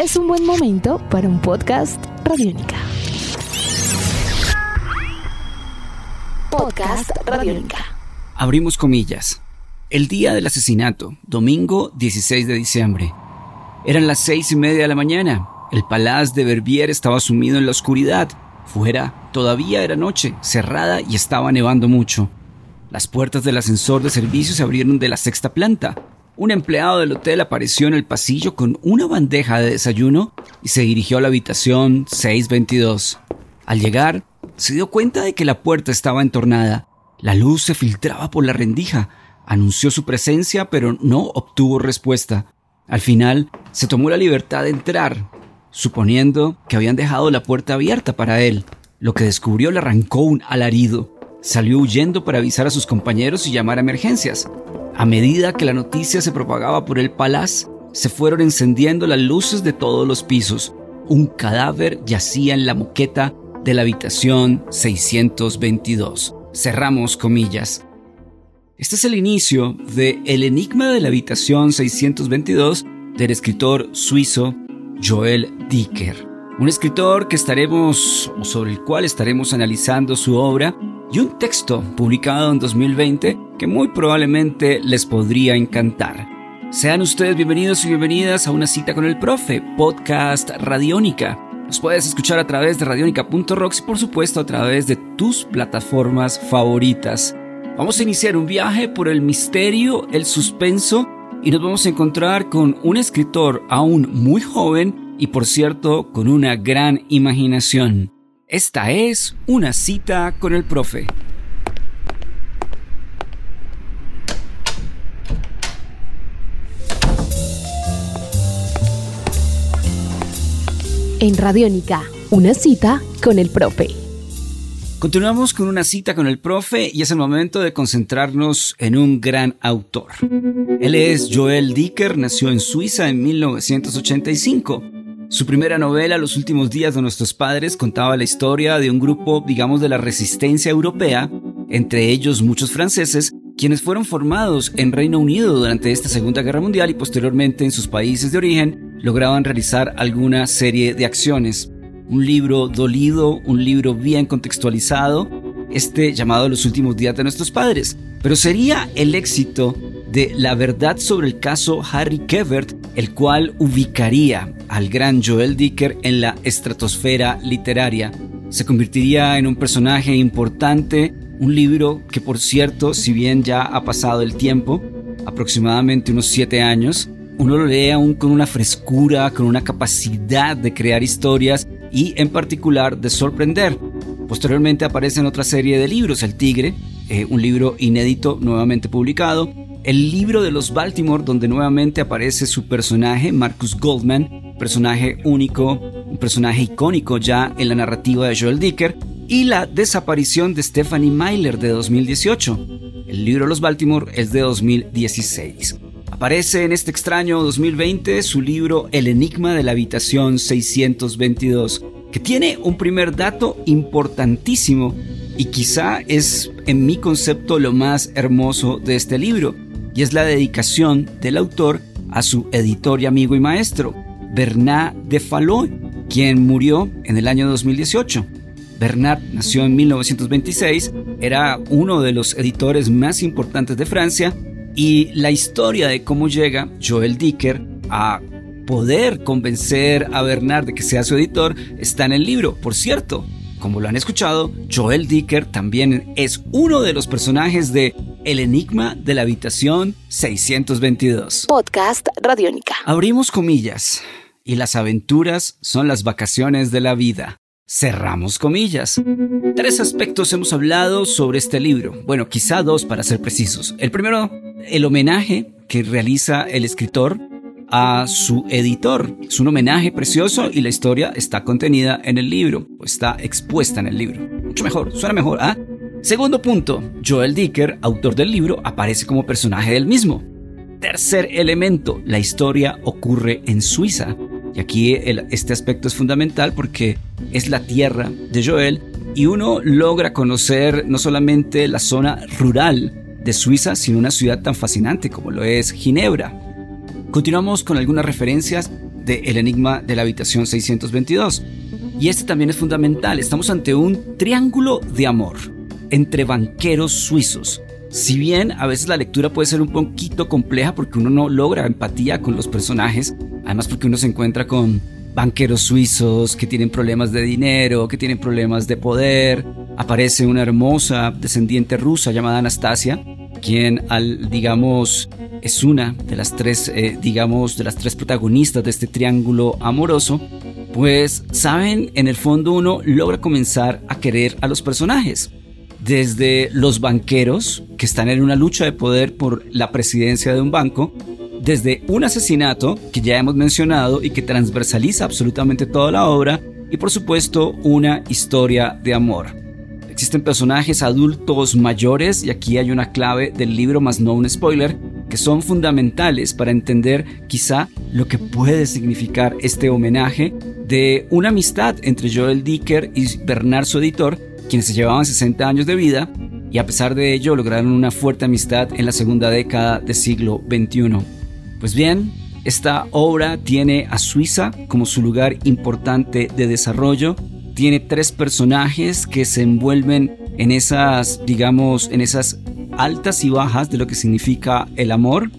es un buen momento para un podcast Radiónica. Podcast Radiónica. Abrimos comillas. El día del asesinato, domingo 16 de diciembre. Eran las seis y media de la mañana. El Palaz de Verbier estaba sumido en la oscuridad. Fuera todavía era noche, cerrada y estaba nevando mucho. Las puertas del ascensor de servicio se abrieron de la sexta planta. Un empleado del hotel apareció en el pasillo con una bandeja de desayuno y se dirigió a la habitación 622. Al llegar, se dio cuenta de que la puerta estaba entornada. La luz se filtraba por la rendija. Anunció su presencia, pero no obtuvo respuesta. Al final, se tomó la libertad de entrar, suponiendo que habían dejado la puerta abierta para él. Lo que descubrió le arrancó un alarido. Salió huyendo para avisar a sus compañeros y llamar a emergencias. A medida que la noticia se propagaba por el palaz, se fueron encendiendo las luces de todos los pisos. Un cadáver yacía en la moqueta de la habitación 622. Cerramos comillas. Este es el inicio de El enigma de la habitación 622 del escritor suizo Joel Dicker. Un escritor que estaremos, sobre el cual estaremos analizando su obra, y un texto publicado en 2020 que muy probablemente les podría encantar. Sean ustedes bienvenidos y bienvenidas a una cita con el profe, podcast Radiónica. Nos puedes escuchar a través de radionica.rocks y por supuesto a través de tus plataformas favoritas. Vamos a iniciar un viaje por el misterio, el suspenso y nos vamos a encontrar con un escritor aún muy joven y por cierto con una gran imaginación. Esta es una cita con el profe. En Radiónica, una cita con el profe. Continuamos con una cita con el profe y es el momento de concentrarnos en un gran autor. Él es Joel Dicker, nació en Suiza en 1985. Su primera novela, Los últimos días de nuestros padres, contaba la historia de un grupo, digamos, de la resistencia europea, entre ellos muchos franceses, quienes fueron formados en Reino Unido durante esta Segunda Guerra Mundial y posteriormente en sus países de origen lograban realizar alguna serie de acciones. Un libro dolido, un libro bien contextualizado, este llamado Los últimos días de nuestros padres. Pero sería el éxito de La verdad sobre el caso Harry Kevert, el cual ubicaría al gran Joel Dicker en la estratosfera literaria. Se convertiría en un personaje importante, un libro que por cierto, si bien ya ha pasado el tiempo, aproximadamente unos siete años, uno lo lee aún con una frescura, con una capacidad de crear historias y en particular de sorprender. Posteriormente aparece en otra serie de libros, El Tigre, eh, un libro inédito nuevamente publicado, el libro de los Baltimore, donde nuevamente aparece su personaje, Marcus Goldman, personaje único, un personaje icónico ya en la narrativa de Joel Dicker, y la desaparición de Stephanie Myler de 2018. El libro de los Baltimore es de 2016. Aparece en este extraño 2020 su libro El Enigma de la Habitación 622, que tiene un primer dato importantísimo y quizá es en mi concepto lo más hermoso de este libro y es la dedicación del autor a su editor y amigo y maestro, Bernard de Fallot, quien murió en el año 2018. Bernard nació en 1926, era uno de los editores más importantes de Francia y la historia de cómo llega Joel Dicker a poder convencer a Bernard de que sea su editor está en el libro. Por cierto, como lo han escuchado, Joel Dicker también es uno de los personajes de El Enigma de la Habitación 622. Podcast Radiónica. Abrimos comillas. Y las aventuras son las vacaciones de la vida. Cerramos comillas. Tres aspectos hemos hablado sobre este libro. Bueno, quizá dos para ser precisos. El primero, el homenaje que realiza el escritor a su editor. Es un homenaje precioso y la historia está contenida en el libro, o está expuesta en el libro. Mucho mejor, suena mejor, ¿ah? Segundo punto, Joel Dicker, autor del libro, aparece como personaje del mismo. Tercer elemento, la historia ocurre en Suiza. Y aquí este aspecto es fundamental porque es la tierra de Joel y uno logra conocer no solamente la zona rural de Suiza, sino una ciudad tan fascinante como lo es Ginebra. Continuamos con algunas referencias de El Enigma de la Habitación 622. Y este también es fundamental. Estamos ante un triángulo de amor entre banqueros suizos. Si bien a veces la lectura puede ser un poquito compleja porque uno no logra empatía con los personajes, además porque uno se encuentra con banqueros suizos que tienen problemas de dinero, que tienen problemas de poder. Aparece una hermosa descendiente rusa llamada Anastasia, quien al digamos es una de las tres eh, digamos de las tres protagonistas de este triángulo amoroso pues saben en el fondo uno logra comenzar a querer a los personajes desde los banqueros que están en una lucha de poder por la presidencia de un banco, desde un asesinato que ya hemos mencionado y que transversaliza absolutamente toda la obra, y por supuesto una historia de amor. Existen personajes adultos mayores y aquí hay una clave del libro más no un spoiler que son fundamentales para entender quizá lo que puede significar este homenaje de una amistad entre Joel Dicker y Bernard su editor quienes se llevaban 60 años de vida y a pesar de ello lograron una fuerte amistad en la segunda década del siglo XXI. Pues bien, esta obra tiene a Suiza como su lugar importante de desarrollo, tiene tres personajes que se envuelven en esas, digamos, en esas altas y bajas de lo que significa el amor.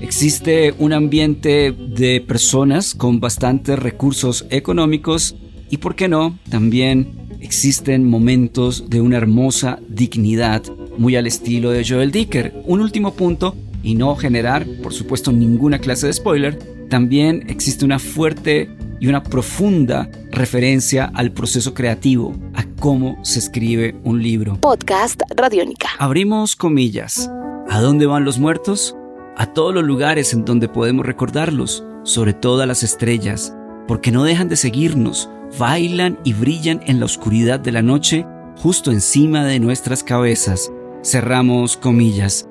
Existe un ambiente de personas con bastantes recursos económicos y, por qué no, también existen momentos de una hermosa dignidad, muy al estilo de Joel Dicker. Un último punto, y no generar, por supuesto, ninguna clase de spoiler, también existe una fuerte y una profunda referencia al proceso creativo, a cómo se escribe un libro. Podcast Radiónica. Abrimos comillas. ¿A dónde van los muertos? A todos los lugares en donde podemos recordarlos, sobre todo a las estrellas, porque no dejan de seguirnos, bailan y brillan en la oscuridad de la noche justo encima de nuestras cabezas. Cerramos comillas.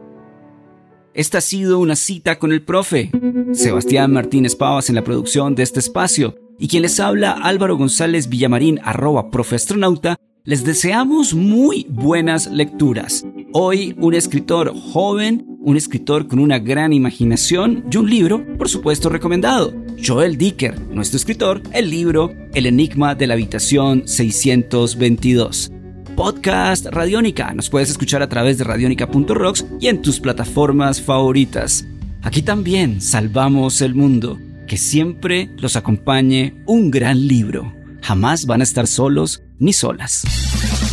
Esta ha sido una cita con el profe. Sebastián Martínez Pavas en la producción de este espacio y quien les habla Álvaro González Villamarín arroba profeastronauta les deseamos muy buenas lecturas. Hoy un escritor joven, un escritor con una gran imaginación y un libro, por supuesto, recomendado. Joel Dicker, nuestro escritor, el libro El Enigma de la Habitación 622. Podcast Radiónica. Nos puedes escuchar a través de radionica.rocks y en tus plataformas favoritas. Aquí también salvamos el mundo. Que siempre los acompañe un gran libro. Jamás van a estar solos ni solas.